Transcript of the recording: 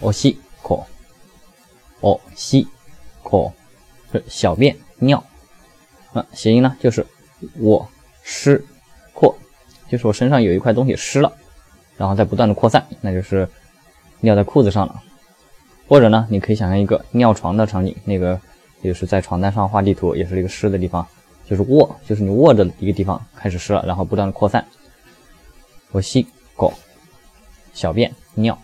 哦西口，哦西口是小便尿啊，谐音呢就是我湿扩，就是我身上有一块东西湿了，然后在不断的扩散，那就是尿在裤子上了。或者呢，你可以想象一个尿床的场景，那个就是在床单上画地图，也是一个湿的地方，就是卧，就是你卧着一个地方开始湿了，然后不断的扩散。我吸狗，小便尿。